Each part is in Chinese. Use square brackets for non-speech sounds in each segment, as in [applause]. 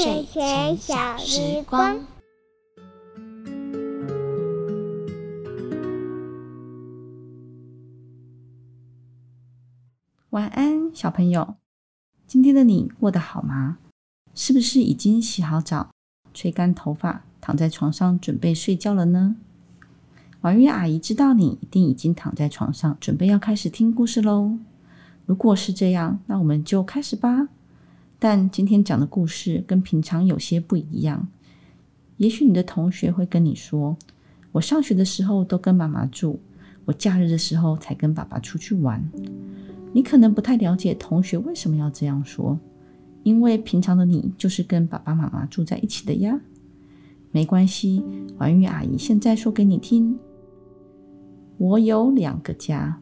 睡前小时光，晚安，小朋友。今天的你过得好吗？是不是已经洗好澡、吹干头发，躺在床上准备睡觉了呢？婉玉阿姨知道你一定已经躺在床上，准备要开始听故事喽。如果是这样，那我们就开始吧。但今天讲的故事跟平常有些不一样。也许你的同学会跟你说：“我上学的时候都跟妈妈住，我假日的时候才跟爸爸出去玩。”你可能不太了解同学为什么要这样说，因为平常的你就是跟爸爸妈妈住在一起的呀。没关系，婉玉阿姨现在说给你听。我有两个家，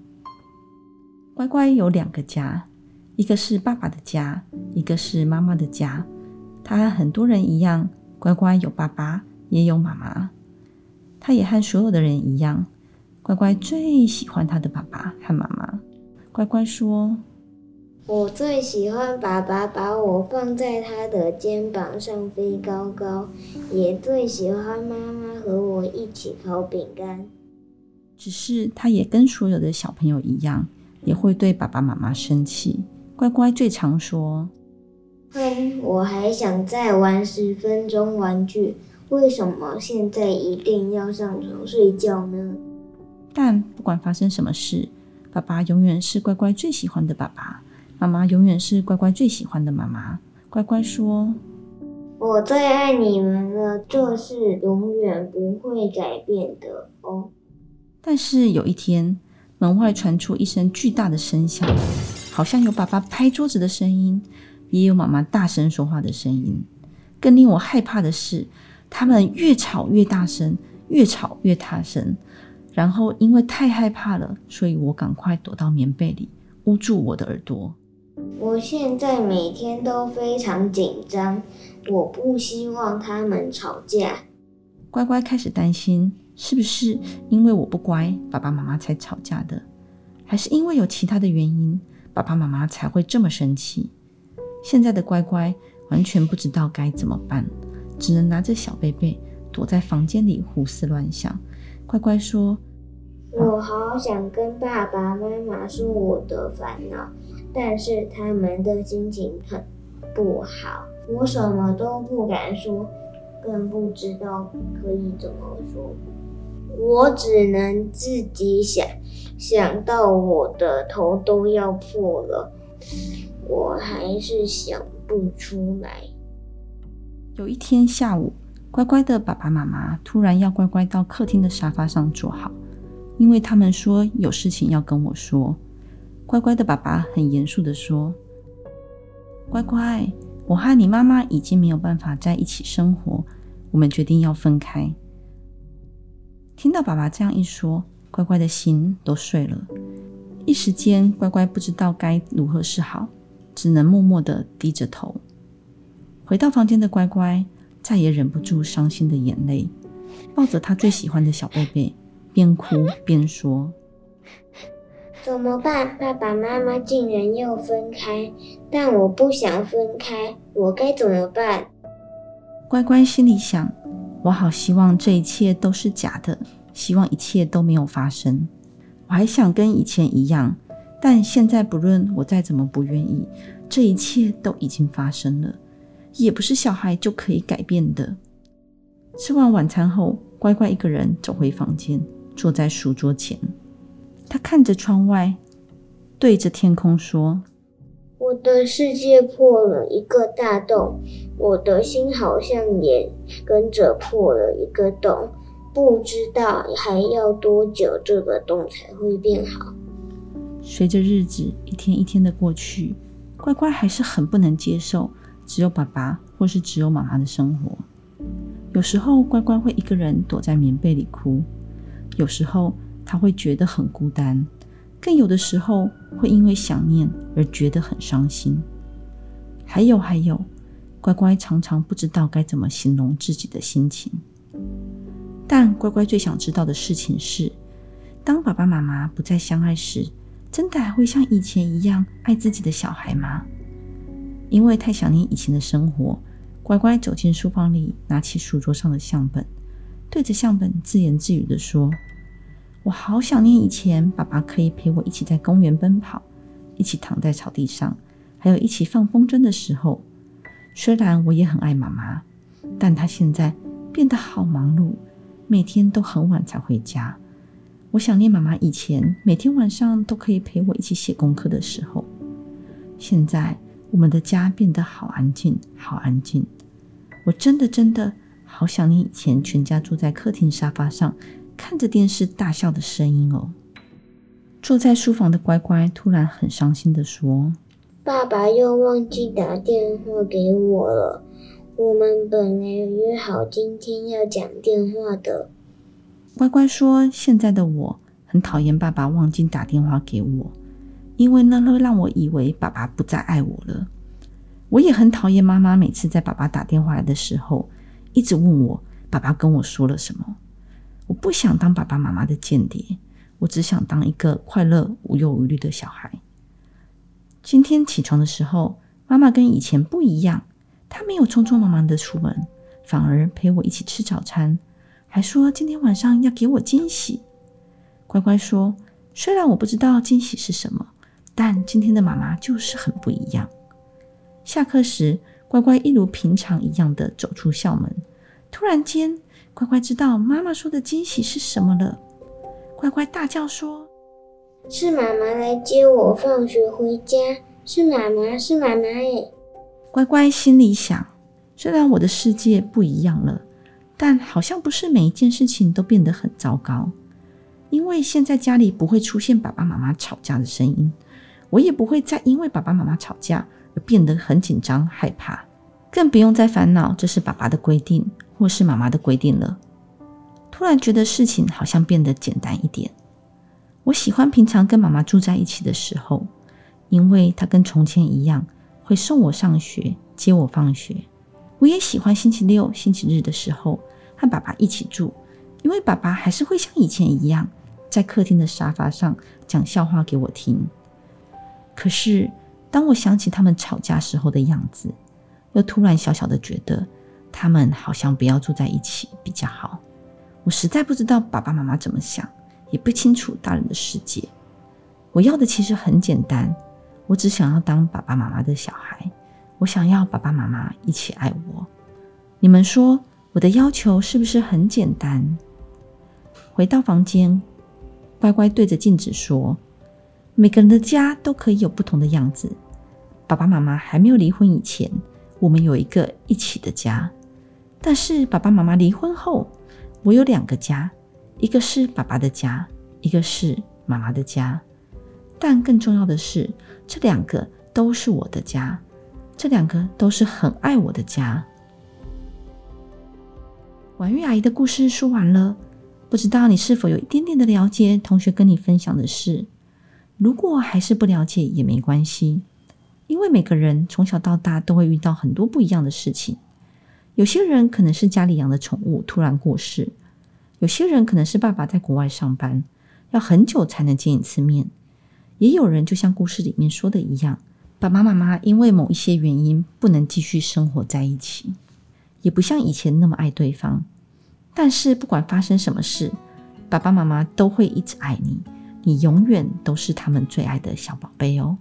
乖乖有两个家。一个是爸爸的家，一个是妈妈的家。他和很多人一样，乖乖有爸爸，也有妈妈。他也和所有的人一样，乖乖最喜欢他的爸爸和妈妈。乖乖说：“我最喜欢爸爸把我放在他的肩膀上飞高高，也最喜欢妈妈和我一起烤饼干。只是他也跟所有的小朋友一样，也会对爸爸妈妈生气。”乖乖最常说：“哼，我还想再玩十分钟玩具，为什么现在一定要上床睡觉呢？”但不管发生什么事，爸爸永远是乖乖最喜欢的爸爸，妈妈永远是乖乖最喜欢的妈妈。乖乖说：“我最爱你们了，这是永远不会改变的哦。”但是有一天，门外传出一声巨大的声响。好像有爸爸拍桌子的声音，也有妈妈大声说话的声音。更令我害怕的是，他们越吵越大声，越吵越大声。然后因为太害怕了，所以我赶快躲到棉被里，捂住我的耳朵。我现在每天都非常紧张，我不希望他们吵架。乖乖开始担心，是不是因为我不乖，爸爸妈妈才吵架的？还是因为有其他的原因？爸爸妈妈才会这么生气。现在的乖乖完全不知道该怎么办，只能拿着小贝贝躲在房间里胡思乱想。乖乖说：“我好想跟爸爸妈妈说我的烦恼，但是他们的心情很不好，我什么都不敢说，更不知道可以怎么说。我只能自己想。”想到我的头都要破了，我还是想不出来。有一天下午，乖乖的爸爸妈妈突然要乖乖到客厅的沙发上坐好，因为他们说有事情要跟我说。乖乖的爸爸很严肃的说：“乖乖，我和你妈妈已经没有办法在一起生活，我们决定要分开。”听到爸爸这样一说。乖乖的心都碎了，一时间乖乖不知道该如何是好，只能默默的低着头。回到房间的乖乖再也忍不住伤心的眼泪，抱着他最喜欢的小贝贝，边哭边说：“怎么办？爸爸妈妈竟然要分开，但我不想分开，我该怎么办？”乖乖心里想：“我好希望这一切都是假的。”希望一切都没有发生。我还想跟以前一样，但现在不论我再怎么不愿意，这一切都已经发生了，也不是小孩就可以改变的。吃完晚餐后，乖乖一个人走回房间，坐在书桌前。他看着窗外，对着天空说：“我的世界破了一个大洞，我的心好像也跟着破了一个洞。”不知道还要多久，这个洞才会变好。随着日子一天一天的过去，乖乖还是很不能接受只有爸爸或是只有妈妈的生活。有时候乖乖会一个人躲在棉被里哭，有时候他会觉得很孤单，更有的时候会因为想念而觉得很伤心。还有还有，乖乖常常不知道该怎么形容自己的心情。但乖乖最想知道的事情是：当爸爸妈妈不再相爱时，真的还会像以前一样爱自己的小孩吗？因为太想念以前的生活，乖乖走进书房里，拿起书桌上的相本，对着相本自言自语地说：“我好想念以前爸爸可以陪我一起在公园奔跑，一起躺在草地上，还有一起放风筝的时候。虽然我也很爱妈妈，但她现在变得好忙碌，每天都很晚才回家。我想念妈妈以前每天晚上都可以陪我一起写功课的时候。现在我们的家变得好安静，好安静。我真的真的好想念以前全家坐在客厅沙发上看着电视大笑的声音哦。坐在书房的乖乖突然很伤心的说：“爸爸又忘记打电话给我了。我们本来约好今天要讲电话的。”乖乖说：“现在的我很讨厌爸爸忘记打电话给我，因为那会让我以为爸爸不再爱我了。我也很讨厌妈妈每次在爸爸打电话来的时候，一直问我爸爸跟我说了什么。我不想当爸爸妈妈的间谍，我只想当一个快乐无忧无虑的小孩。今天起床的时候，妈妈跟以前不一样，她没有匆匆忙忙的出门，反而陪我一起吃早餐。”还说今天晚上要给我惊喜。乖乖说：“虽然我不知道惊喜是什么，但今天的妈妈就是很不一样。”下课时，乖乖一如平常一样的走出校门。突然间，乖乖知道妈妈说的惊喜是什么了。乖乖大叫说：“是妈妈来接我放学回家！是妈妈，是妈妈！”耶！乖乖心里想：“虽然我的世界不一样了。”但好像不是每一件事情都变得很糟糕，因为现在家里不会出现爸爸妈妈吵架的声音，我也不会再因为爸爸妈妈吵架而变得很紧张害怕，更不用再烦恼这是爸爸的规定或是妈妈的规定了。突然觉得事情好像变得简单一点。我喜欢平常跟妈妈住在一起的时候，因为她跟从前一样会送我上学、接我放学。我也喜欢星期六、星期日的时候和爸爸一起住，因为爸爸还是会像以前一样在客厅的沙发上讲笑话给我听。可是，当我想起他们吵架时候的样子，又突然小小的觉得他们好像不要住在一起比较好。我实在不知道爸爸妈妈怎么想，也不清楚大人的世界。我要的其实很简单，我只想要当爸爸妈妈的小孩。我想要爸爸妈妈一起爱我。你们说我的要求是不是很简单？回到房间，乖乖对着镜子说：“每个人的家都可以有不同的样子。爸爸妈妈还没有离婚以前，我们有一个一起的家；但是爸爸妈妈离婚后，我有两个家，一个是爸爸的家，一个是妈妈的家。但更重要的是，这两个都是我的家。”这两个都是很爱我的家。婉玉阿姨的故事说完了，不知道你是否有一点点的了解？同学跟你分享的是，如果还是不了解也没关系，因为每个人从小到大都会遇到很多不一样的事情。有些人可能是家里养的宠物突然过世，有些人可能是爸爸在国外上班，要很久才能见一次面，也有人就像故事里面说的一样。爸爸妈妈因为某一些原因不能继续生活在一起，也不像以前那么爱对方。但是不管发生什么事，爸爸妈妈都会一直爱你，你永远都是他们最爱的小宝贝哦。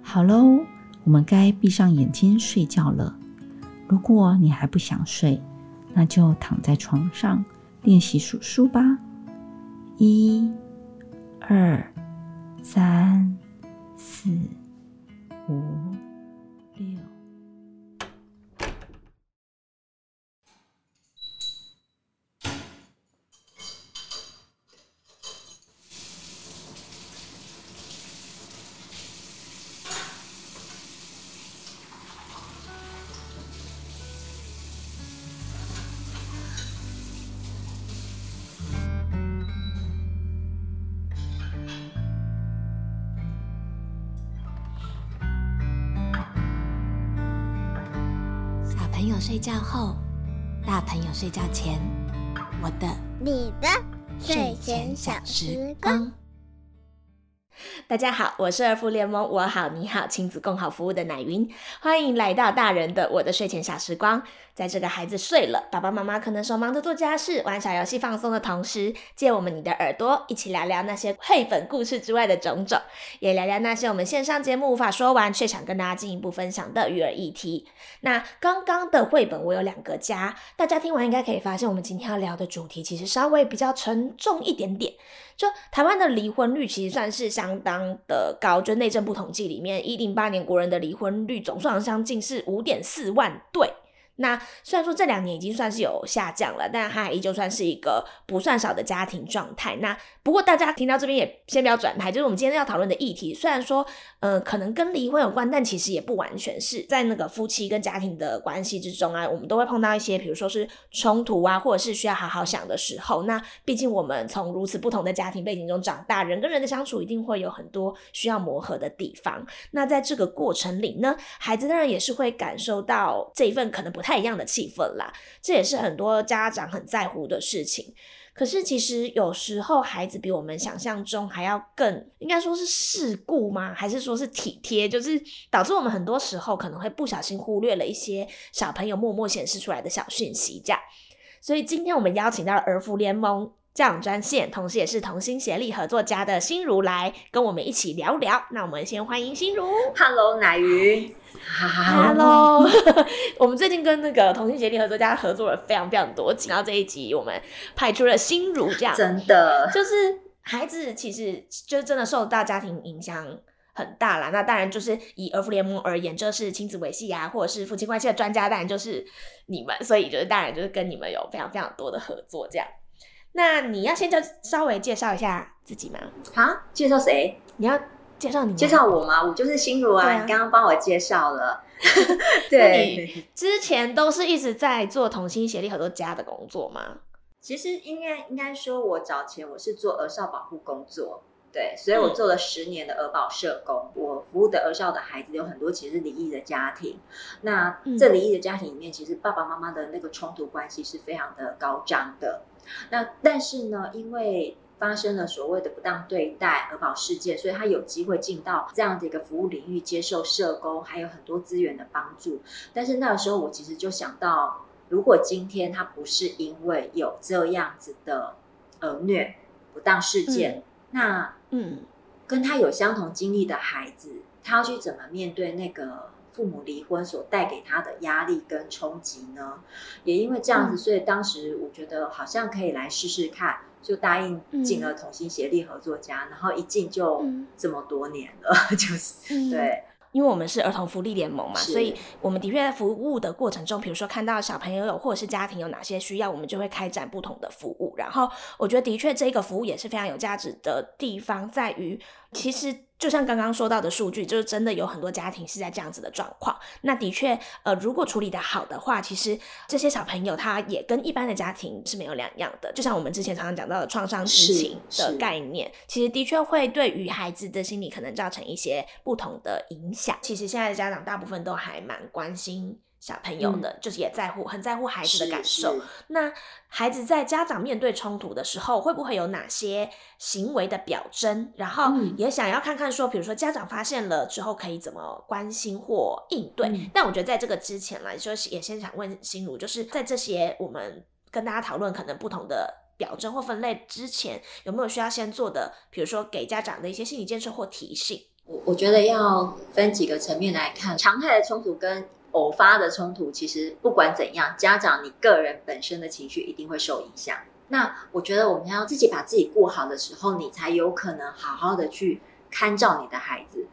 好喽，我们该闭上眼睛睡觉了。如果你还不想睡，那就躺在床上练习数数吧。一、二、三。四、五、睡觉后，大朋友睡觉前，我的、你的睡前小时光。大家好，我是二副联盟我好你好亲子共好服务的奶云，欢迎来到大人的我的睡前小时光。在这个孩子睡了，爸爸妈妈可能手忙着做家事、玩小游戏放松的同时，借我们你的耳朵，一起聊聊那些绘本故事之外的种种，也聊聊那些我们线上节目无法说完却想跟大家进一步分享的育儿议题。那刚刚的绘本我有两个家，大家听完应该可以发现，我们今天要聊的主题其实稍微比较沉重一点点。就台湾的离婚率其实算是相当的高，就内政部统计里面，一零八年国人的离婚率总数好像近是五点四万对。那虽然说这两年已经算是有下降了，但它还依旧算是一个不算少的家庭状态。那不过大家听到这边也先不要转台，就是我们今天要讨论的议题，虽然说呃可能跟离婚有关，但其实也不完全是在那个夫妻跟家庭的关系之中啊，我们都会碰到一些，比如说是冲突啊，或者是需要好好想的时候。那毕竟我们从如此不同的家庭背景中长大，人跟人的相处一定会有很多需要磨合的地方。那在这个过程里呢，孩子当然也是会感受到这一份可能不太。太一样的气氛啦，这也是很多家长很在乎的事情。可是其实有时候孩子比我们想象中还要更，应该说是世故吗？还是说是体贴？就是导致我们很多时候可能会不小心忽略了一些小朋友默默显示出来的小讯息。这样，所以今天我们邀请到了儿福联盟。这样专线，同时也是同心协力合作家的心如来跟我们一起聊聊。那我们先欢迎心如。Hello，奶鱼。Hello。我们最近跟那个同心协力合作家合作了非常非常多集，然后这一集我们派出了心如，这样真的就是孩子其实就真的受到家庭影响很大啦。那当然就是以儿福联盟而言，就是亲子维系啊，或者是夫妻关系的专家，当然就是你们，所以就是当然就是跟你们有非常非常多的合作这样。那你要先就稍微介绍一下自己吗？啊，介绍谁？你要介绍你？介绍我吗？我就是心如啊，你刚刚帮我介绍了。[laughs] 对，之前都是一直在做同心协力合作家的工作吗？其实应该应该说，我早前我是做儿少保护工作，对，所以我做了十年的儿保社工。我服务的儿少的孩子有很多，其实是离异的家庭。那这离异的家庭里面，其实爸爸妈妈的那个冲突关系是非常的高涨的。那但是呢，因为发生了所谓的不当对待、儿保事件，所以他有机会进到这样的一个服务领域，接受社工还有很多资源的帮助。但是那个时候，我其实就想到，如果今天他不是因为有这样子的儿虐不当事件，那嗯，跟他有相同经历的孩子，他要去怎么面对那个？父母离婚所带给他的压力跟冲击呢，也因为这样子，所以当时我觉得好像可以来试试看，就答应进了同心协力合作家，然后一进就这么多年了，[laughs] 就是对。因为我们是儿童福利联盟嘛，所以我们的确在服务的过程中，比如说看到小朋友有或者是家庭有哪些需要，我们就会开展不同的服务。然后我觉得的确这个服务也是非常有价值的地方，在于其实就像刚刚说到的数据，就是真的有很多家庭是在这样子的状况。那的确，呃，如果处理的好的话，其实这些小朋友他也跟一般的家庭是没有两样的。就像我们之前常常讲到的创伤知情的概念，其实的确会对于孩子的心理可能造成一些不同的影响。其实现在的家长大部分都还蛮关心小朋友的，就是也在乎，很在乎孩子的感受。那孩子在家长面对冲突的时候，会不会有哪些行为的表征？然后也想要看看说，比如说家长发现了之后，可以怎么关心或应对？但我觉得在这个之前来说，也先想问心如，就是在这些我们跟大家讨论可能不同的表征或分类之前，有没有需要先做的？比如说给家长的一些心理建设或提醒？我我觉得要分几个层面来看，常态的冲突跟偶发的冲突，其实不管怎样，家长你个人本身的情绪一定会受影响。那我觉得我们要自己把自己过好的时候，你才有可能好好的去看照你的孩子。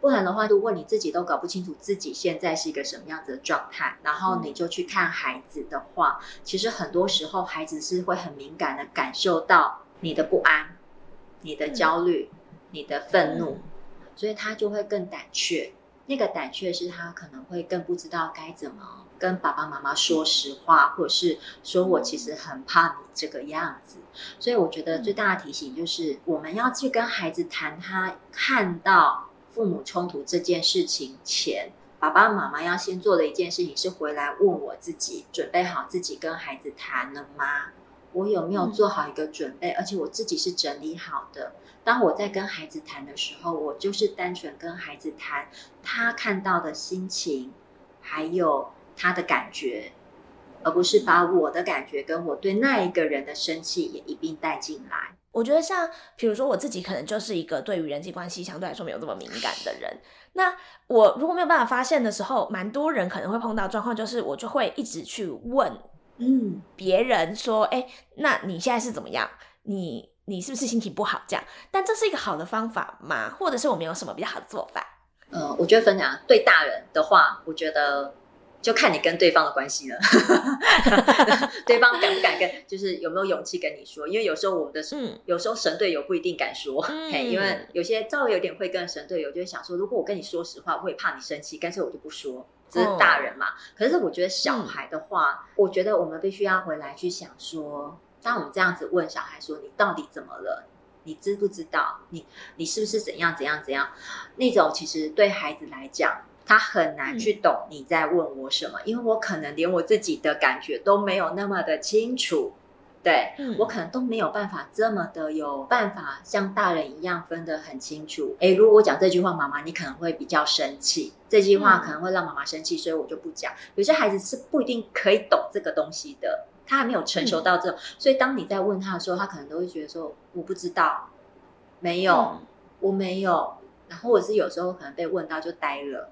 不然的话，如果你自己都搞不清楚自己现在是一个什么样子的状态，然后你就去看孩子的话，其实很多时候孩子是会很敏感的感受到你的不安、你的焦虑、你的愤怒。所以他就会更胆怯，那个胆怯是他可能会更不知道该怎么跟爸爸妈妈说实话，或者是说我其实很怕你这个样子。所以我觉得最大的提醒就是，我们要去跟孩子谈，他看到父母冲突这件事情前，爸爸妈妈要先做的一件事情是回来问我自己，准备好自己跟孩子谈了吗？我有没有做好一个准备，而且我自己是整理好的。当我在跟孩子谈的时候，我就是单纯跟孩子谈他看到的心情，还有他的感觉，而不是把我的感觉跟我对那一个人的生气也一并带进来。我觉得像，比如说我自己可能就是一个对于人际关系相对来说没有这么敏感的人。那我如果没有办法发现的时候，蛮多人可能会碰到状况，就是我就会一直去问，嗯，别人说，哎，那你现在是怎么样？你你是不是心情不好？这样，但这是一个好的方法吗？或者是我们有什么比较好的做法？呃，我觉得分享对大人的话，我觉得。就看你跟对方的关系了，[laughs] [laughs] 对方敢不敢跟，就是有没有勇气跟你说。因为有时候我们的，嗯，有时候神队友不一定敢说，嘿，因为有些稍微有点会跟神队友，就会想说，如果我跟你说实话，我会怕你生气，干脆我就不说。这是大人嘛？可是我觉得小孩的话，我觉得我们必须要回来去想说，当我们这样子问小孩说，你到底怎么了？你知不知道？你你是不是怎样怎样怎样？那种其实对孩子来讲。他很难去懂你在问我什么，因为我可能连我自己的感觉都没有那么的清楚，对我可能都没有办法这么的有办法像大人一样分得很清楚。诶，如果我讲这句话，妈妈你可能会比较生气，这句话可能会让妈妈生气，所以我就不讲。有些孩子是不一定可以懂这个东西的，他还没有成熟到这，所以当你在问他的时候，他可能都会觉得说我不知道，没有，我没有，然后或者是有时候可能被问到就呆了。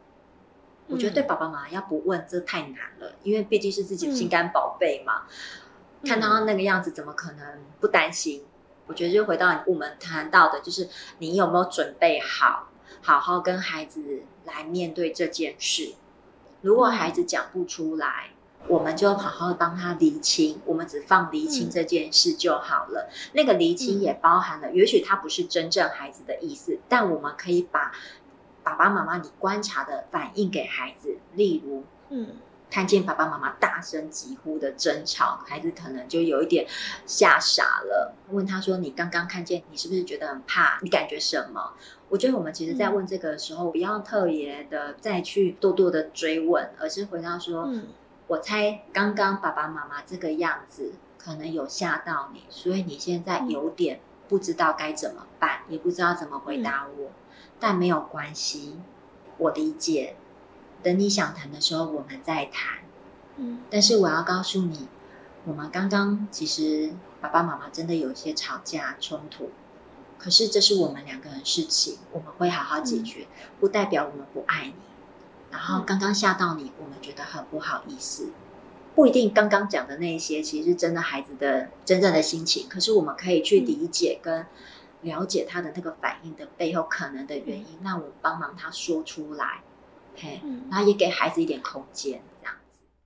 我觉得对爸爸妈妈要不问，这太难了，因为毕竟是自己的心肝宝贝嘛。看到那个样子，怎么可能不担心？我觉得就回到我们谈到的，就是你有没有准备好，好好跟孩子来面对这件事。如果孩子讲不出来，我们就好好帮他厘清，我们只放厘清这件事就好了。那个厘清也包含了，也许他不是真正孩子的意思，但我们可以把。爸爸妈妈，你观察的反应给孩子，例如，嗯，看见爸爸妈妈大声疾呼的争吵，孩子可能就有一点吓傻了。问他说：“你刚刚看见，你是不是觉得很怕？你感觉什么？”我觉得我们其实，在问这个的时候，不要特别的再去多多的追问，而是回答说：“我猜刚刚爸爸妈妈这个样子，可能有吓到你，所以你现在有点不知道该怎么办，也不知道怎么回答我。”但没有关系，我理解。等你想谈的时候，我们再谈。嗯，但是我要告诉你，我们刚刚其实爸爸妈妈真的有一些吵架冲突，可是这是我们两个人事情，我们会好好解决，不代表我们不爱你。然后刚刚吓到你，我们觉得很不好意思，不一定刚刚讲的那些其实是真的孩子的真正的心情，可是我们可以去理解跟。了解他的那个反应的背后可能的原因，那我帮忙他说出来，嘿，然后也给孩子一点空间。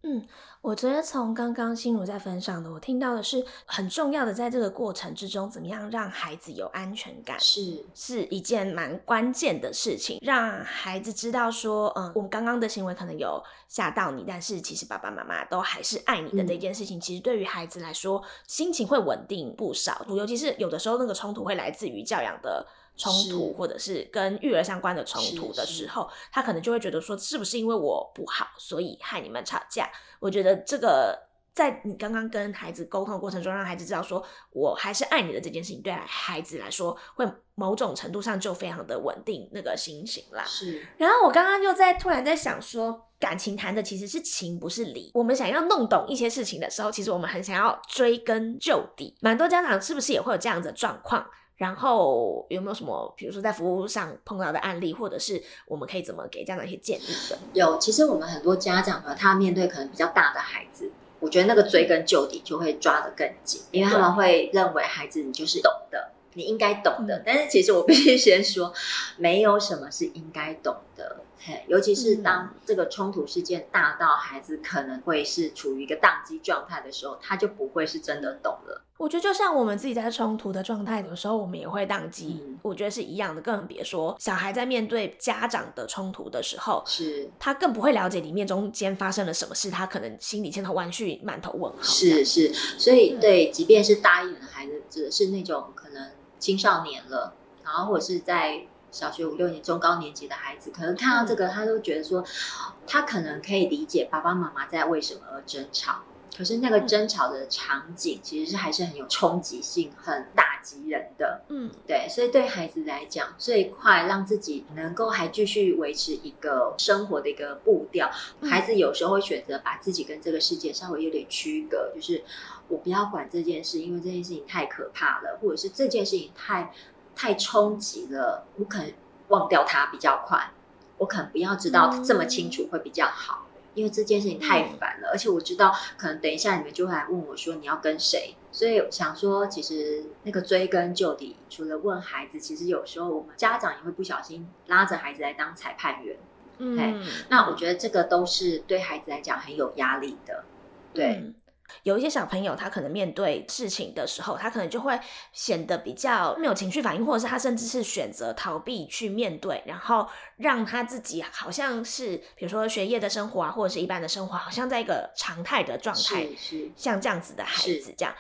嗯，我觉得从刚刚心如在分享的，我听到的是很重要的，在这个过程之中，怎么样让孩子有安全感，是是一件蛮关键的事情，让孩子知道说，嗯，我们刚刚的行为可能有吓到你，但是其实爸爸妈妈都还是爱你的这件事情，其实对于孩子来说，心情会稳定不少。尤其是有的时候，那个冲突会来自于教养的。冲突，或者是跟育儿相关的冲突的时候，他可能就会觉得说，是不是因为我不好，所以害你们吵架？我觉得这个在你刚刚跟孩子沟通的过程中，让孩子知道说我还是爱你的这件事情，对孩子来说，会某种程度上就非常的稳定那个心情啦。是。然后我刚刚又在突然在想说，感情谈的其实是情，不是理。我们想要弄懂一些事情的时候，其实我们很想要追根究底。蛮多家长是不是也会有这样的状况？然后有没有什么，比如说在服务上碰到的案例，或者是我们可以怎么给家长一些建议的？有，其实我们很多家长呢，他面对可能比较大的孩子，我觉得那个追根究底就会抓得更紧，因为他们会认为孩子你就是懂的，你应该懂的。但是其实我必须先说，没有什么是应该懂的。尤其是当这个冲突事件大到孩子可能会是处于一个宕机状态的时候，他就不会是真的懂了。我觉得就像我们自己在冲突的状态的时候，我们也会宕机。我觉得是一样的，更别说小孩在面对家长的冲突的时候，是他更不会了解里面中间发生了什么事，他可能心里千头万绪，满头问号。是是，所以对，即便是大一点的孩子，指的是那种可能青少年了，然后或者是在。小学五六年、中高年级的孩子，可能看到这个，他都觉得说，他可能可以理解爸爸妈妈在为什么而争吵。可是那个争吵的场景其实是还是很有冲击性、很打击人的。嗯，对，所以对孩子来讲，最快让自己能够还继续维持一个生活的一个步调。孩子有时候会选择把自己跟这个世界稍微有点区隔，就是我不要管这件事，因为这件事情太可怕了，或者是这件事情太太冲击了，我可能忘掉它比较快，我可能不要知道这么清楚会比较好。因为这件事情太烦了，而且我知道可能等一下你们就会来问我说你要跟谁，所以想说其实那个追根究底，除了问孩子，其实有时候我们家长也会不小心拉着孩子来当裁判员。嗯，那我觉得这个都是对孩子来讲很有压力的，对。有一些小朋友，他可能面对事情的时候，他可能就会显得比较没有情绪反应，或者是他甚至是选择逃避去面对，然后让他自己好像是，比如说学业的生活啊，或者是一般的生活，好像在一个常态的状态，是像这样子的孩子这样。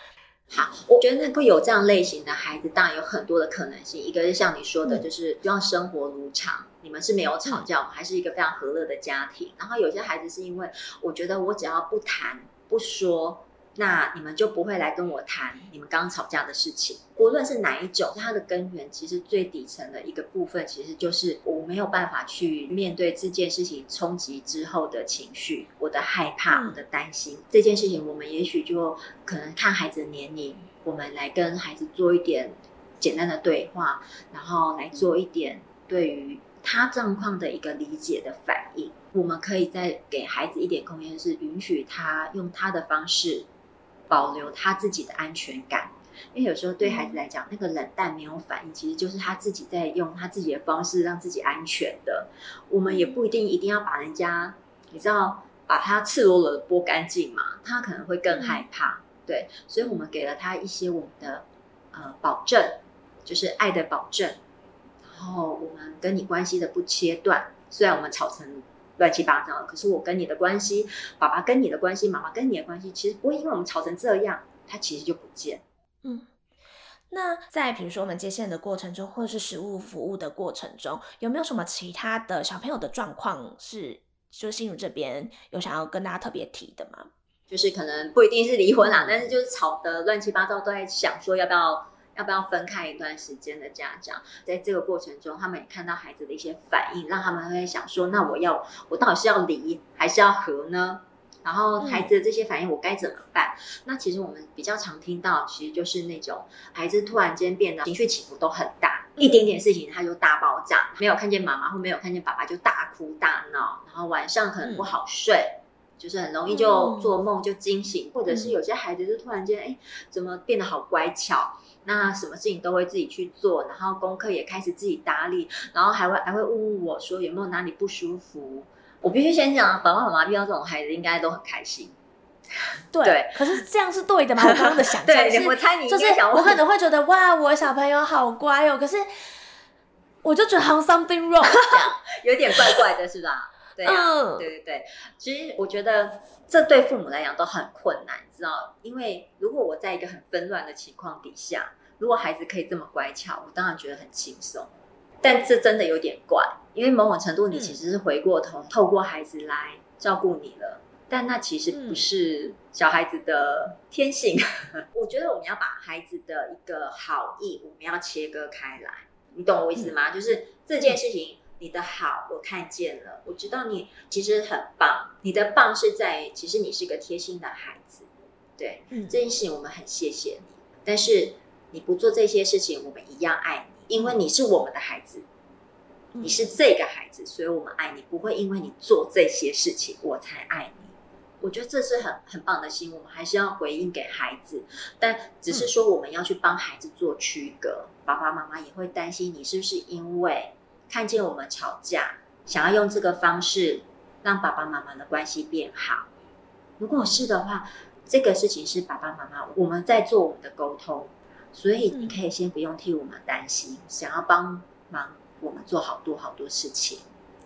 好，我觉得能够有这样类型的孩子，当然有很多的可能性。一个是像你说的，就是希望生活如常，你们是没有吵架，还是一个非常和乐的家庭。然后有些孩子是因为，我觉得我只要不谈。不说，那你们就不会来跟我谈你们刚刚吵架的事情。无论是哪一种，它的根源其实最底层的一个部分，其实就是我没有办法去面对这件事情冲击之后的情绪，我的害怕，我的担心。这件事情，我们也许就可能看孩子的年龄，我们来跟孩子做一点简单的对话，然后来做一点对于他状况的一个理解的反应。我们可以再给孩子一点空间，是允许他用他的方式保留他自己的安全感。因为有时候对孩子来讲，那个冷淡没有反应，其实就是他自己在用他自己的方式让自己安全的。我们也不一定一定要把人家，你知道，把他赤裸裸的剥干净嘛，他可能会更害怕。对，所以我们给了他一些我们的呃保证，就是爱的保证。然后我们跟你关系的不切断，虽然我们吵成。乱七八糟的，可是我跟你的关系，爸爸跟你的关系，妈妈跟你的关系，其实不会因为我们吵成这样，他其实就不见。嗯，那在比如说我们接线的过程中，或者是食物服务的过程中，有没有什么其他的小朋友的状况是，就心如这边有想要跟大家特别提的吗？就是可能不一定是离婚啦，但是就是吵得乱七八糟，都在想说要不要。要不要分开一段时间的家长，在这个过程中，他们也看到孩子的一些反应，让他们会想说：那我要，我到底是要离还是要和呢？然后孩子的这些反应，我该怎么办？那其实我们比较常听到，其实就是那种孩子突然间变得情绪起伏都很大，一点点事情他就大爆炸，没有看见妈妈或没有看见爸爸就大哭大闹，然后晚上可能不好睡，就是很容易就做梦就惊醒，或者是有些孩子就突然间哎，怎么变得好乖巧？那什么事情都会自己去做，然后功课也开始自己打理，然后还会还会问问我说有没有哪里不舒服。我必须先讲，爸爸妈妈遇到这种孩子应该都很开心。对，可是这样是对的吗？我刚刚的想 [laughs] 象是，我猜你就是我可能会觉得哇，我小朋友好乖哦，可是我就觉得好像 something wrong，[laughs] 有点怪怪的是吧？对啊，对对对，其实我觉得这对父母来讲都很困难，知道？因为如果我在一个很纷乱的情况底下，如果孩子可以这么乖巧，我当然觉得很轻松。但这真的有点怪，因为某种程度你其实是回过头透过孩子来照顾你了，但那其实不是小孩子的天性。[laughs] 我觉得我们要把孩子的一个好意，我们要切割开来，你懂我意思吗？就是这件事情。你的好我看见了，我知道你其实很棒。你的棒是在，其实你是个贴心的孩子，对，嗯，这件事情我们很谢谢你。但是你不做这些事情，我们一样爱你，因为你是我们的孩子，你是这个孩子，所以我们爱你，不会因为你做这些事情我才爱你。我觉得这是很很棒的心，我们还是要回应给孩子，但只是说我们要去帮孩子做区隔。爸爸妈妈也会担心你是不是因为。看见我们吵架，想要用这个方式让爸爸妈妈的关系变好。如果是的话，这个事情是爸爸妈妈我们在做我们的沟通，所以你可以先不用替我们担心，想要帮忙我们做好多好多事情。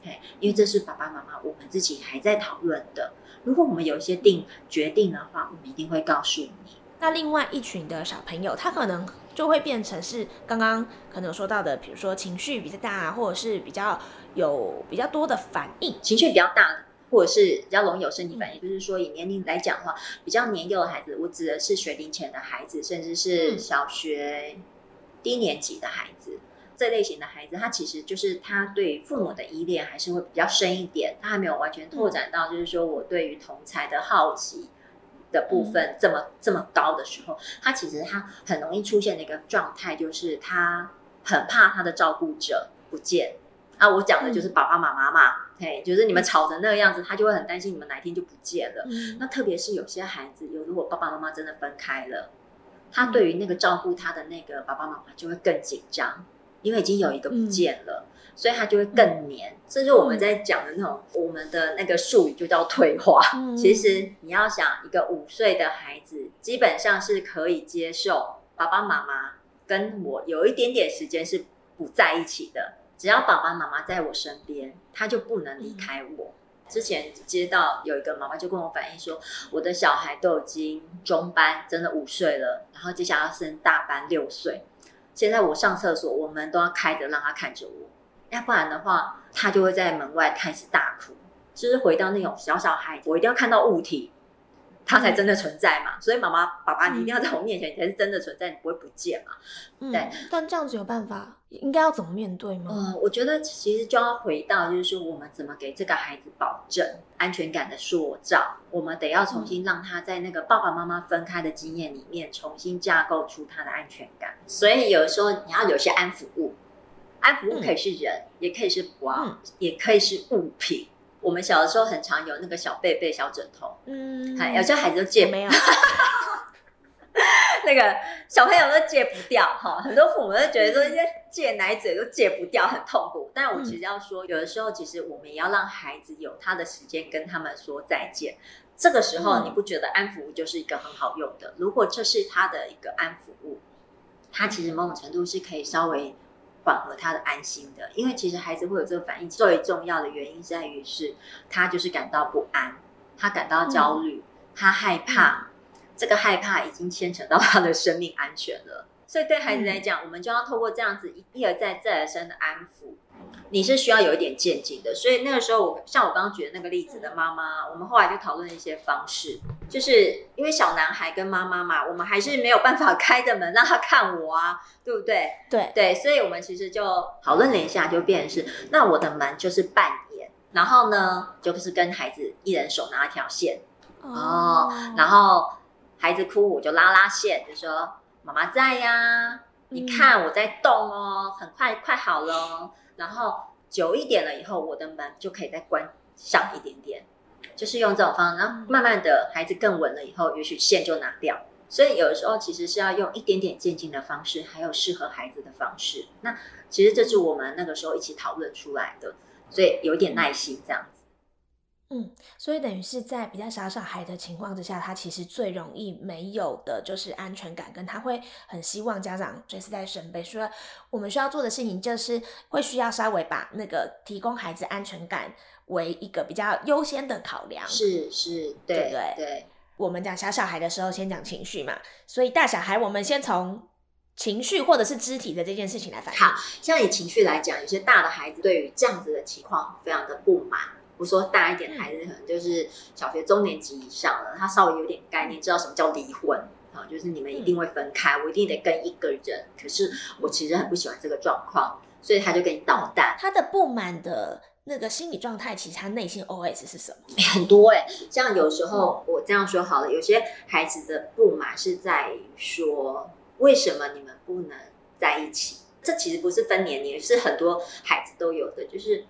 哎，因为这是爸爸妈妈我们自己还在讨论的。如果我们有一些定决定的话，我们一定会告诉你。那另外一群的小朋友，他可能。就会变成是刚刚可能有说到的，比如说情绪比较大，或者是比较有比较多的反应，情绪比较大，或者是比较容易有身体反应，就是说以年龄来讲的话，比较年幼的孩子，我指的是学龄前的孩子，甚至是小学低年级的孩子。这类型的孩子，他其实就是他对父母的依恋还是会比较深一点，他还没有完全拓展到，就是说我对于同才的好奇的部分这么这么高的时候，他其实他很容易出现的一个状态，就是他很怕他的照顾者不见啊。我讲的就是爸爸妈妈嘛，嘿，就是你们吵成那个样子，他就会很担心你们哪一天就不见了。那特别是有些孩子，有如果爸爸妈妈真的分开了，他对于那个照顾他的那个爸爸妈妈就会更紧张。因为已经有一个不见了，所以他就会更黏。这就我们在讲的那种，我们的那个术语就叫退化。其实你要想，一个五岁的孩子，基本上是可以接受爸爸妈妈跟我有一点点时间是不在一起的。只要爸爸妈妈在我身边，他就不能离开我。之前接到有一个妈妈就跟我反映说，我的小孩都已经中班，真的五岁了，然后接下来要升大班六岁。现在我上厕所，我们都要开着，让他看着我，要不然的话，他就会在门外开始大哭。就是回到那种小小孩，我一定要看到物体。它才真的存在嘛，所以妈妈、爸爸，你一定要在我面前，你才是真的存在，你不会不见嘛。对，但这样子有办法，应该要怎么面对吗？嗯，我觉得其实就要回到，就是说我们怎么给这个孩子保证安全感的塑造，我们得要重新让他在那个爸爸妈妈分开的经验里面，重新架构出他的安全感。所以有的时候你要有些安抚物，安抚物可以是人，也可以是娃，也可以是物品。我们小的时候很常有那个小被被、小枕头，嗯，有些孩子都戒没有，[laughs] 那个小朋友都戒不掉哈。很多父母都觉得说，一些戒奶嘴都戒不掉，很痛苦。但我其实要说，有的时候其实我们也要让孩子有他的时间跟他们说再见。这个时候，你不觉得安抚物就是一个很好用的？如果这是他的一个安抚物，他其实某种程度是可以稍微。缓和他的安心的，因为其实孩子会有这个反应，最重要的原因在于是，他就是感到不安，他感到焦虑，他害怕，这个害怕已经牵扯到他的生命安全了。所以对孩子来讲，我们就要透过这样子一而再再而三的安抚。你是需要有一点渐进的，所以那个时候我像我刚刚举的那个例子的妈妈，我们后来就讨论了一些方式，就是因为小男孩跟妈妈嘛，我们还是没有办法 [laughs] 开着门让他看我啊，对不对？对对，所以我们其实就讨论了一下，就变成是那我的门就是半掩，然后呢就是跟孩子一人手拿一条线哦，然后孩子哭我就拉拉线，就说妈妈在呀，你看我在动哦，很快快好了。然后久一点了以后，我的门就可以再关上一点点，就是用这种方式。然后慢慢的，孩子更稳了以后，也许线就拿掉。所以有的时候其实是要用一点点渐进的方式，还有适合孩子的方式。那其实这是我们那个时候一起讨论出来的，所以有点耐心这样子。嗯，所以等于是在比较小小孩的情况之下，他其实最容易没有的就是安全感，跟他会很希望家长随时在身边。所以我们需要做的事情就是会需要稍微把那个提供孩子安全感为一个比较优先的考量。是是，对对对。我们讲小小孩的时候，先讲情绪嘛，所以大小孩我们先从情绪或者是肢体的这件事情来反映。好，像以情绪来讲，有些大的孩子对于这样子的情况非常的不满。我说大一点的孩子，可能就是小学中年级以上了，他稍微有点概念，知道什么叫离婚啊，就是你们一定会分开，我一定得跟一个人。可是我其实很不喜欢这个状况，所以他就跟你捣蛋。他的不满的那个心理状态，其实他内心 OS 是什么？[laughs] 很多哎，像有时候我这样说好了，有些孩子的不满是在于说，为什么你们不能在一起？这其实不是分年龄，是很多孩子都有的，就是。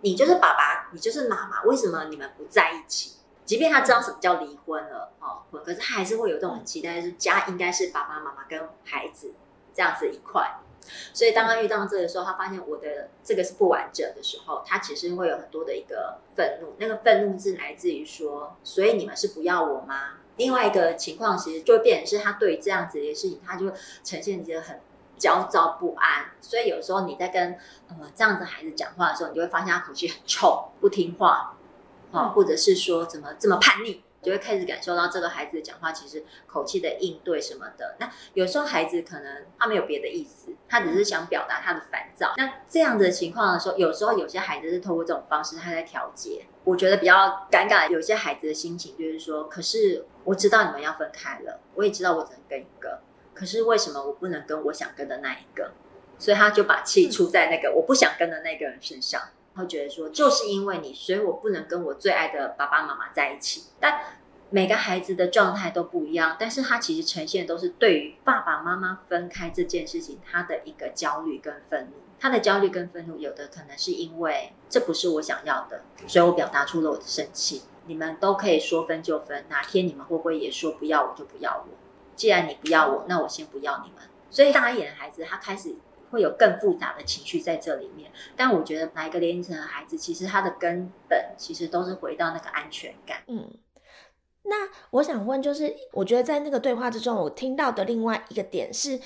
你就是爸爸，你就是妈妈，为什么你们不在一起？即便他知道什么叫离婚了，哦，可是他还是会有这种期待，是家应该是爸爸妈妈跟孩子这样子一块。所以当他遇到这个时候，他发现我的这个是不完整的时候，他其实会有很多的一个愤怒。那个愤怒是来自于说，所以你们是不要我吗？另外一个情况其实就变成是他对于这样子的事情，他就呈现一个很。焦躁不安，所以有时候你在跟呃这样子孩子讲话的时候，你就会发现他口气很冲，不听话，啊，或者是说怎么这么叛逆，就会开始感受到这个孩子的讲话其实口气的应对什么的。那有时候孩子可能他没有别的意思，他只是想表达他的烦躁。那这样的情况的时候，有时候有些孩子是透过这种方式他在调节。我觉得比较尴尬，有些孩子的心情就是说，可是我知道你们要分开了，我也知道我只能跟一个，可是为什么我不能跟我想跟的那一个？所以他就把气出在那个我不想跟的那个人身上。会觉得说，就是因为你，所以我不能跟我最爱的爸爸妈妈在一起。但每个孩子的状态都不一样，但是他其实呈现都是对于爸爸妈妈分开这件事情，他的一个焦虑跟愤怒。他的焦虑跟愤怒，有的可能是因为这不是我想要的，所以我表达出了我的生气。你们都可以说分就分，哪天你们会不会也说不要我就不要我？既然你不要我，那我先不要你们。所以大一点的孩子，他开始。会有更复杂的情绪在这里面，但我觉得哪一个年龄层的孩子，其实他的根本其实都是回到那个安全感。嗯，那我想问，就是我觉得在那个对话之中，我听到的另外一个点是，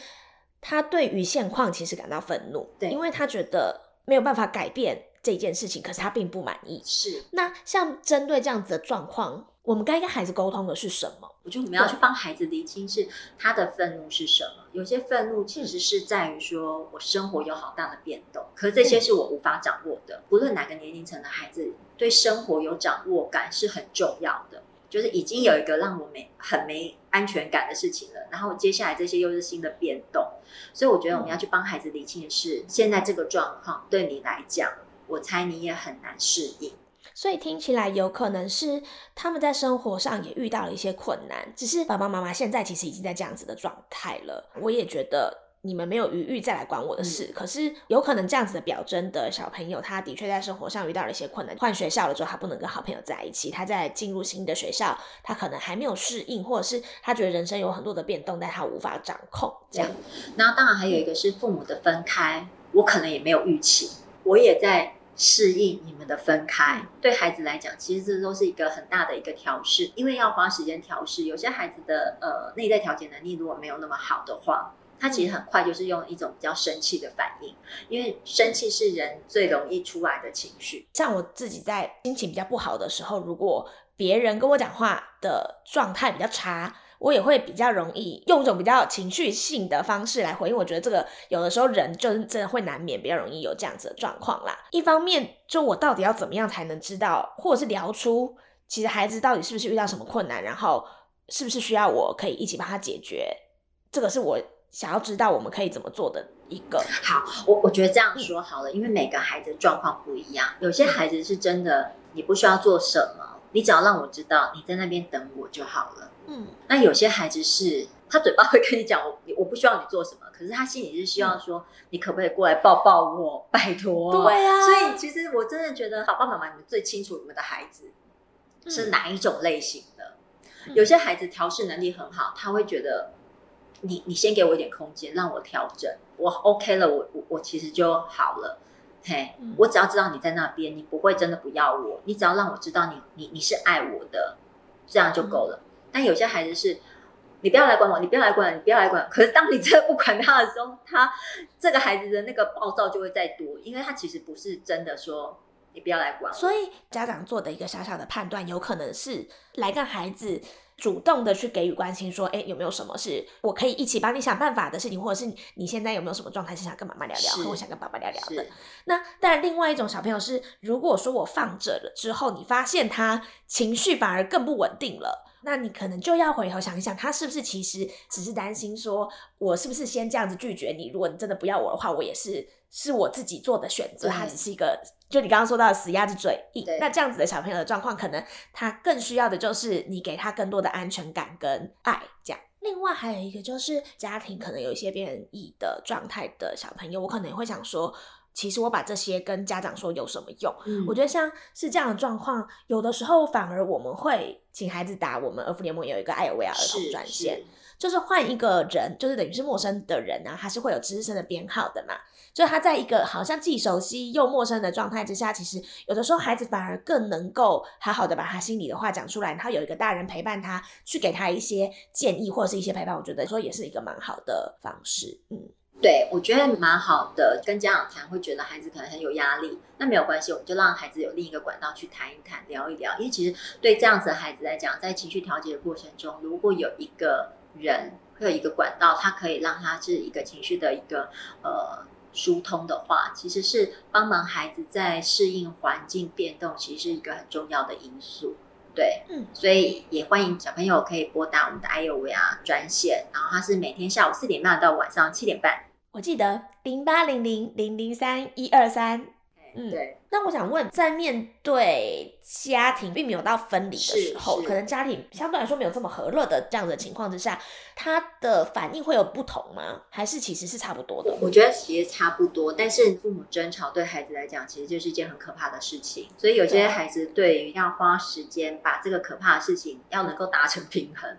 他对于现况其实感到愤怒，对，因为他觉得没有办法改变这件事情，可是他并不满意。是，那像针对这样子的状况。我们该跟孩子沟通的是什么？我觉得我们要去帮孩子理清是他的愤怒是什么。有些愤怒其实是在于说我生活有好大的变动，可是这些是我无法掌握的。不论哪个年龄层的孩子，对生活有掌握感是很重要的。就是已经有一个让我没很没安全感的事情了，然后接下来这些又是新的变动，所以我觉得我们要去帮孩子理清的是，现在这个状况对你来讲，我猜你也很难适应。所以听起来有可能是他们在生活上也遇到了一些困难，只是爸爸妈妈现在其实已经在这样子的状态了。我也觉得你们没有余裕再来管我的事，可是有可能这样子的表征的小朋友，他的确在生活上遇到了一些困难。换学校了之后，他不能跟好朋友在一起，他在进入新的学校，他可能还没有适应，或者是他觉得人生有很多的变动，但他无法掌控。这样，那当然还有一个是父母的分开，我可能也没有预期，我也在。适应你们的分开，对孩子来讲，其实这都是一个很大的一个调试，因为要花时间调试。有些孩子的呃内在调节能力如果没有那么好的话，他其实很快就是用一种比较生气的反应，因为生气是人最容易出来的情绪。像我自己在心情比较不好的时候，如果别人跟我讲话的状态比较差。我也会比较容易用一种比较情绪性的方式来回应。我觉得这个有的时候人就是真的会难免比较容易有这样子的状况啦。一方面，就我到底要怎么样才能知道，或者是聊出其实孩子到底是不是遇到什么困难，然后是不是需要我可以一起帮他解决？这个是我想要知道我们可以怎么做的一个。好，我我觉得这样说好了，因为每个孩子状况不一样，有些孩子是真的你不需要做什么，你只要让我知道你在那边等我就好了。嗯，那有些孩子是，他嘴巴会跟你讲，我 [laughs] 我不需要你做什么，可是他心里是希望说，你可不可以过来抱抱我，拜托。对啊，所以其实我真的觉得，爸爸妈妈你们最清楚你们的孩子是哪一种类型的。有些孩子调试能力很好，他会觉得，你你先给我一点空间，让我调整，我 OK 了，我我我其实就好了。嘿，我只要知道你在那边，你不会真的不要我，你只要让我知道你你你是爱我的，这样就够了。但有些孩子是，你不要来管我，你不要来管，你不要来管。可是当你真的不管他的时候，他这个孩子的那个暴躁就会再多，因为他其实不是真的说你不要来管。所以家长做的一个小小的判断，有可能是来跟孩子主动的去给予关心，说，哎，有没有什么是我可以一起帮你想办法的事情，或者是你现在有没有什么状态是想跟妈妈聊聊，或我想跟爸爸聊聊的？那当然，另外一种小朋友是，如果说我放着了之后，你发现他情绪反而更不稳定了。那你可能就要回头想一想，他是不是其实只是担心说，我是不是先这样子拒绝你？如果你真的不要我的话，我也是是我自己做的选择。他只是一个，就你刚刚说到的死鸭子嘴硬。那这样子的小朋友的状况，可能他更需要的就是你给他更多的安全感跟爱。这样，另外还有一个就是家庭可能有一些变异的状态的小朋友，我可能也会想说。其实我把这些跟家长说有什么用？我觉得像是这样的状况，有的时候反而我们会请孩子打我们儿福联盟有一个艾尔维尔儿童专线，就是换一个人，就是等于是陌生的人啊，他是会有知识的编号的嘛。就是他在一个好像既熟悉又陌生的状态之下，其实有的时候孩子反而更能够好好的把他心里的话讲出来，然后有一个大人陪伴他，去给他一些建议或者是一些陪伴，我觉得说也是一个蛮好的方式。嗯。对，我觉得蛮好的。跟家长谈，会觉得孩子可能很有压力，那没有关系，我们就让孩子有另一个管道去谈一谈、聊一聊。因为其实对这样子的孩子来讲，在情绪调节的过程中，如果有一个人会有一个管道，他可以让他是一个情绪的一个呃疏通的话，其实是帮忙孩子在适应环境变动，其实是一个很重要的因素。对，嗯，所以也欢迎小朋友可以拨打我们的 i o v 啊专线，然后它是每天下午四点半到晚上七点半。我记得零八零零零零三一二三。嗯对，那我想问，在面对家庭并没有到分离的时候，可能家庭相对来说没有这么和乐的这样的情况之下，他的反应会有不同吗？还是其实是差不多的？我觉得其实差不多，但是父母争吵对孩子来讲，其实就是一件很可怕的事情。所以有些孩子对于要花时间把这个可怕的事情要能够达成平衡，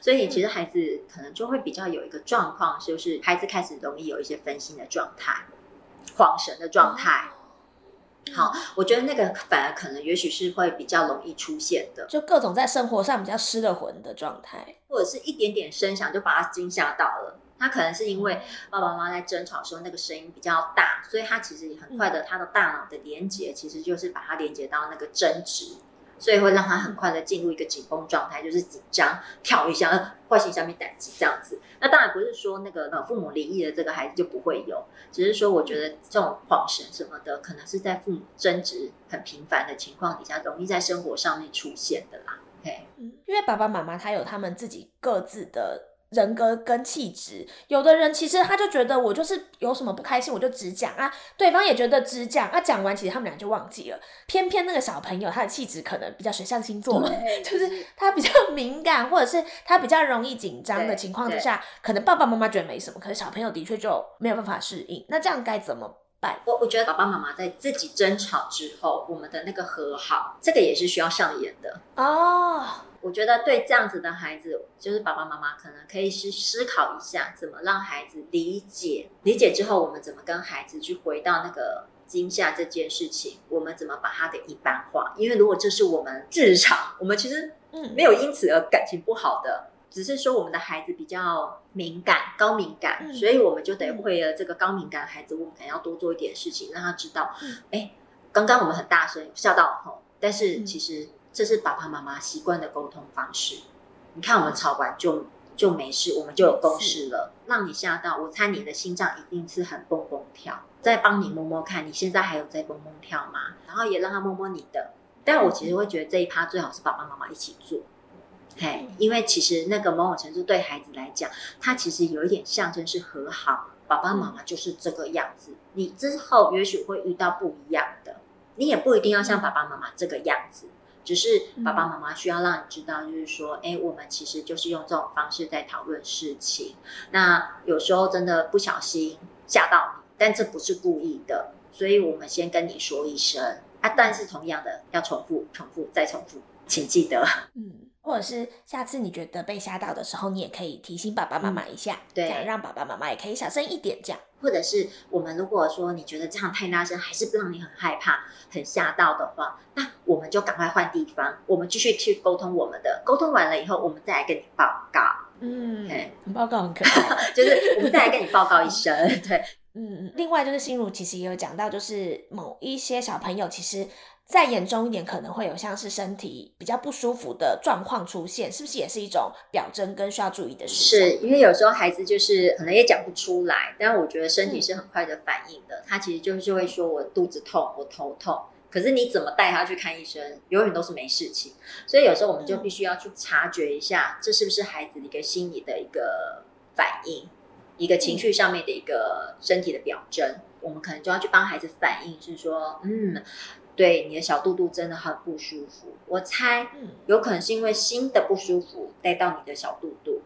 所以其实孩子可能就会比较有一个状况，就是孩子开始容易有一些分心的状态、恍神的状态。好，我觉得那个反而可能也许是会比较容易出现的，就各种在生活上比较失了魂的状态。或者是一点点声响就把他惊吓到了。他可能是因为爸爸妈妈在争吵的时候那个声音比较大，所以他其实很快的，他的大脑的连接其实就是把它连接到那个争执，所以会让他很快的进入一个紧绷状态，就是紧张、跳一下、呃坏心下面胆激这样子。那当然不是说那个呃父母离异的这个孩子就不会有，只是说我觉得这种恍神什么的，可能是在父母争执很频繁的情况底下，容易在生活上面出现的啦。嘿，嗯，因为爸爸妈妈他有他们自己各自的人格跟气质，有的人其实他就觉得我就是有什么不开心我就只讲啊，对方也觉得只讲，啊讲完其实他们俩就忘记了。偏偏那个小朋友他的气质可能比较水象星座，对就是他比较敏感，或者是他比较容易紧张的情况之下，可能爸爸妈妈觉得没什么，可是小朋友的确就没有办法适应。那这样该怎么办？我我觉得爸爸妈妈在自己争吵之后，我们的那个和好，这个也是需要上演的。哦，我觉得对这样子的孩子，就是爸爸妈妈可能可以去思考一下，怎么让孩子理解，理解之后，我们怎么跟孩子去回到那个惊吓这件事情，我们怎么把它给一般化？因为如果这是我们日常，我们其实嗯，没有因此而感情不好的，只是说我们的孩子比较敏感、高敏感，嗯所以我们就得为了这个高敏感的孩子，我们可能要多做一点事情，让他知道嗯，哎、刚刚我们很大声笑到吼，但是嗯。其实这是爸爸妈妈习惯的沟通方式。你看我们吵完就就没事，我们就有共识了，让你吓到，我猜你的心脏一定是很蹦蹦跳。再帮你摸摸看，你现在还有在蹦蹦跳吗？然后也让他摸摸你的。但我其实会觉得这一趴最好是爸爸妈妈一起做，嘿，因为其实那个某种程度对孩子来讲，它其实有一点象征是和好，爸爸妈妈就是这个样子。你之后也许会遇到不一样的，你也不一定要像爸爸妈妈这个样子，只是爸爸妈妈需要让你知道，就是说，哎，我们其实就是用这种方式在讨论事情。那有时候真的不小心吓到你，但这不是故意的，所以我们先跟你说一声啊。但是同样的，要重复、重复再重复，请记得。嗯，或者是下次你觉得被吓到的时候，你也可以提醒爸爸妈妈一下，对这样让爸爸妈妈也可以小声一点，这样。或者是我们如果说你觉得这样太大声，还是让你很害怕、很吓到的话，那我们就赶快换地方，我们继续去沟通我们的。沟通完了以后，我们再来跟你报告，嗯嘿，报告很可爱。[laughs] 就是我们再来跟你报告一声，[laughs] 对。嗯，嗯，另外就是心如其实也有讲到，就是某一些小朋友其实再严重一点，可能会有像是身体比较不舒服的状况出现，是不是也是一种表征跟需要注意的事项？是因为有时候孩子就是可能也讲不出来，但我觉得身体是很快的反应的，他其实就是会说我肚子痛，我头痛。可是你怎么带他去看医生，永远都是没事情。所以有时候我们就必须要去察觉一下，这是不是孩子的一个心理的一个反应，一个情绪上面的一个身体的表征。我们可能就要去帮孩子反映，是说，嗯，对，你的小肚肚真的很不舒服。我猜嗯有可能是因为心的不舒服带到你的小肚肚。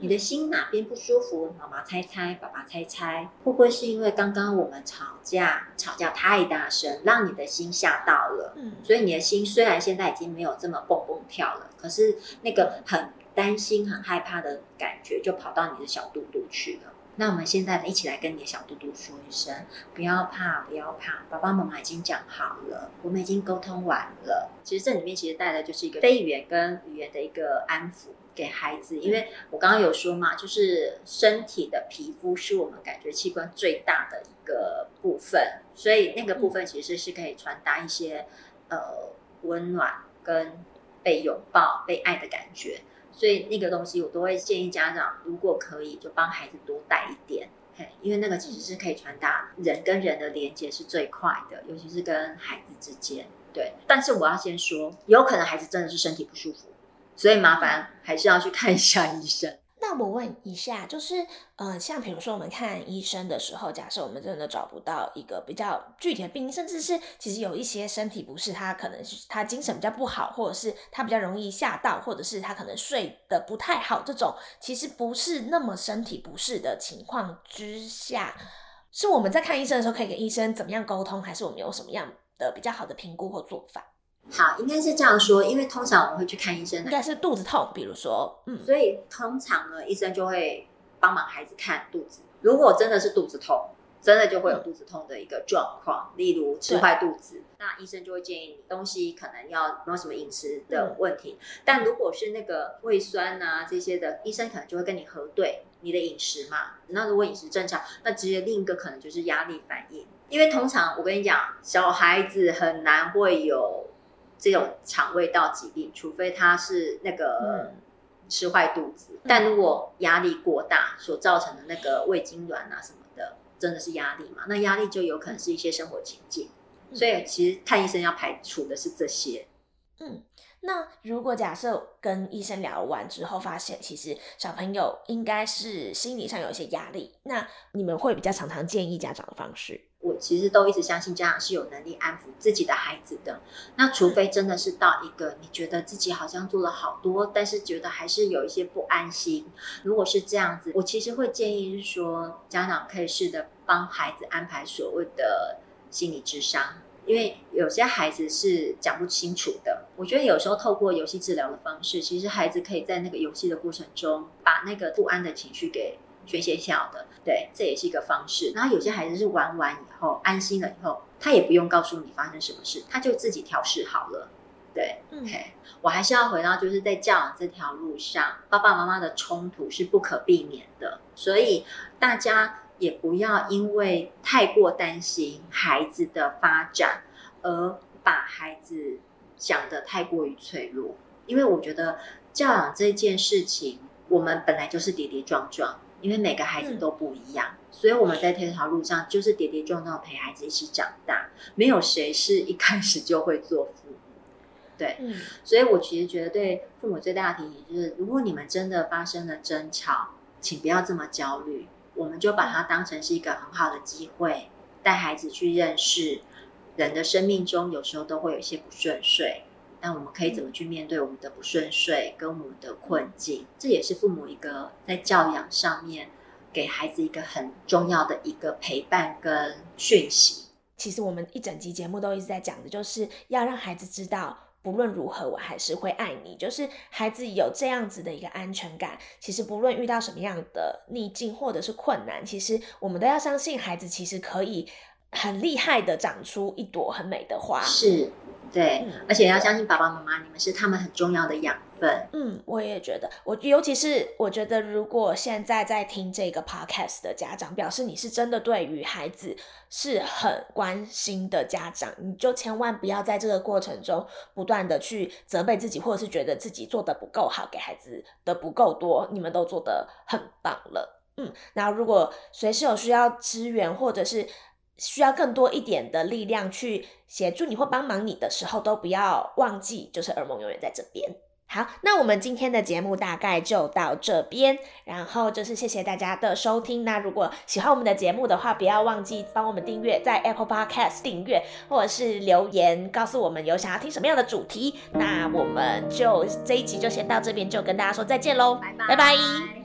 你的心哪边不舒服？妈妈猜猜，爸爸猜猜，会不会是因为刚刚我们吵架，吵架太大声，让你的心吓到了？嗯所以你的心虽然现在已经没有这么蹦蹦跳了，可是那个很担心、很害怕的感觉就跑到你的小肚肚去了。那我们现在一起来跟你的小嘟嘟说一声，不要怕，不要怕，爸爸妈妈已经讲好了，我们已经沟通完了。其实这里面其实带的就是一个非语言跟语言的一个安抚给孩子，因为我刚刚有说嘛，就是身体的皮肤是我们感觉器官最大的一个部分，所以那个部分其实是可以传达一些呃温暖跟被拥抱、被爱的感觉。所以那个东西我都会建议家长，如果可以就帮孩子多带一点，嘿，因为那个其实是可以传达人跟人的连接是最快的，尤其是跟孩子之间。对，但是我要先说，有可能孩子真的是身体不舒服，所以麻烦还是要去看一下医生。那我问一下，就是，呃，像比如说我们看医生的时候，假设我们真的找不到一个比较具体的病因，甚至是其实有一些身体不适，他可能是他精神比较不好，或者是他比较容易吓到，或者是他可能睡得不太好，这种其实不是那么身体不适的情况之下，是我们在看医生的时候可以跟医生怎么样沟通，还是我们有什么样的比较好的评估或做法？好，应该是这样说，因为通常我们会去看医生，应该是肚子痛，比如说，嗯，所以通常呢，医生就会帮忙孩子看肚子。如果真的是肚子痛，真的就会有肚子痛的一个状况，例如吃坏肚子，那医生就会建议你东西可能要没有什么饮食的问题。但如果是那个胃酸啊这些的，医生可能就会跟你核对你的饮食嘛。那如果饮食正常，那直接另一个可能就是压力反应，因为通常我跟你讲，小孩子很难会有。这种肠胃道疾病，除非他是那个吃坏肚子，但如果压力过大所造成的那个胃痉挛啊什么的，真的是压力嘛？那压力就有可能是一些生活情境，所以其实看医生要排除的是这些。嗯。那如果假设跟医生聊完之后，发现其实小朋友应该是心理上有一些压力，那你们会比较常常建议家长的方式？我其实都一直相信家长是有能力安抚自己的孩子的。那除非真的是到一个你觉得自己好像做了好多，但是觉得还是有一些不安心。如果是这样子，我其实会建议是说，家长可以试着帮孩子安排所谓的心理智商。因为有些孩子是讲不清楚的，我觉得有时候透过游戏治疗的方式，其实孩子可以在那个游戏的过程中，把那个不安的情绪给宣泄掉的。对，这也是一个方式。然后有些孩子是玩完以后安心了以后，他也不用告诉你发生什么事，他就自己调试好了。对，OK，我还是要回到就是在教养这条路上，爸爸妈妈的冲突是不可避免的，所以大家。也不要因为太过担心孩子的发展，而把孩子想得太过于脆弱。因为我觉得教养这件事情，我们本来就是跌跌撞撞，因为每个孩子都不一样，所以我们在这条路上就是跌跌撞撞陪孩子一起长大。没有谁是一开始就会做父母，对，所以我其实觉得对父母最大的提醒就是，如果你们真的发生了争吵，请不要这么焦虑。我们就把它当成是一个很好的机会，带孩子去认识人的生命中有时候都会有一些不顺遂，那我们可以怎么去面对我们的不顺遂跟我们的困境？这也是父母一个在教养上面给孩子一个很重要的一个陪伴跟讯息。其实我们一整集节目都一直在讲的，就是要让孩子知道。不论如何，我还是会爱你。就是孩子有这样子的一个安全感，其实不论遇到什么样的逆境或者是困难，其实我们都要相信孩子其实可以很厉害的长出一朵很美的花。是。对，而且要相信爸爸妈妈，你们是他们很重要的养分。嗯，我也觉得，我尤其是我觉得，如果现在在听这个 podcast 的家长，表示你是真的对于孩子是很关心的家长，你就千万不要在这个过程中不断的去责备自己，或者是觉得自己做的不够好，给孩子的不够多，你们都做的很棒了。嗯，然后如果随时有需要支援，或者是。需要更多一点的力量去协助你或帮忙你的时候，都不要忘记，就是耳蒙永远在这边。好，那我们今天的节目大概就到这边，然后就是谢谢大家的收听。那如果喜欢我们的节目的话，不要忘记帮我们订阅，在 Apple Podcast 订阅，或者是留言告诉我们有想要听什么样的主题。那我们就这一集就先到这边，就跟大家说再见喽，拜拜。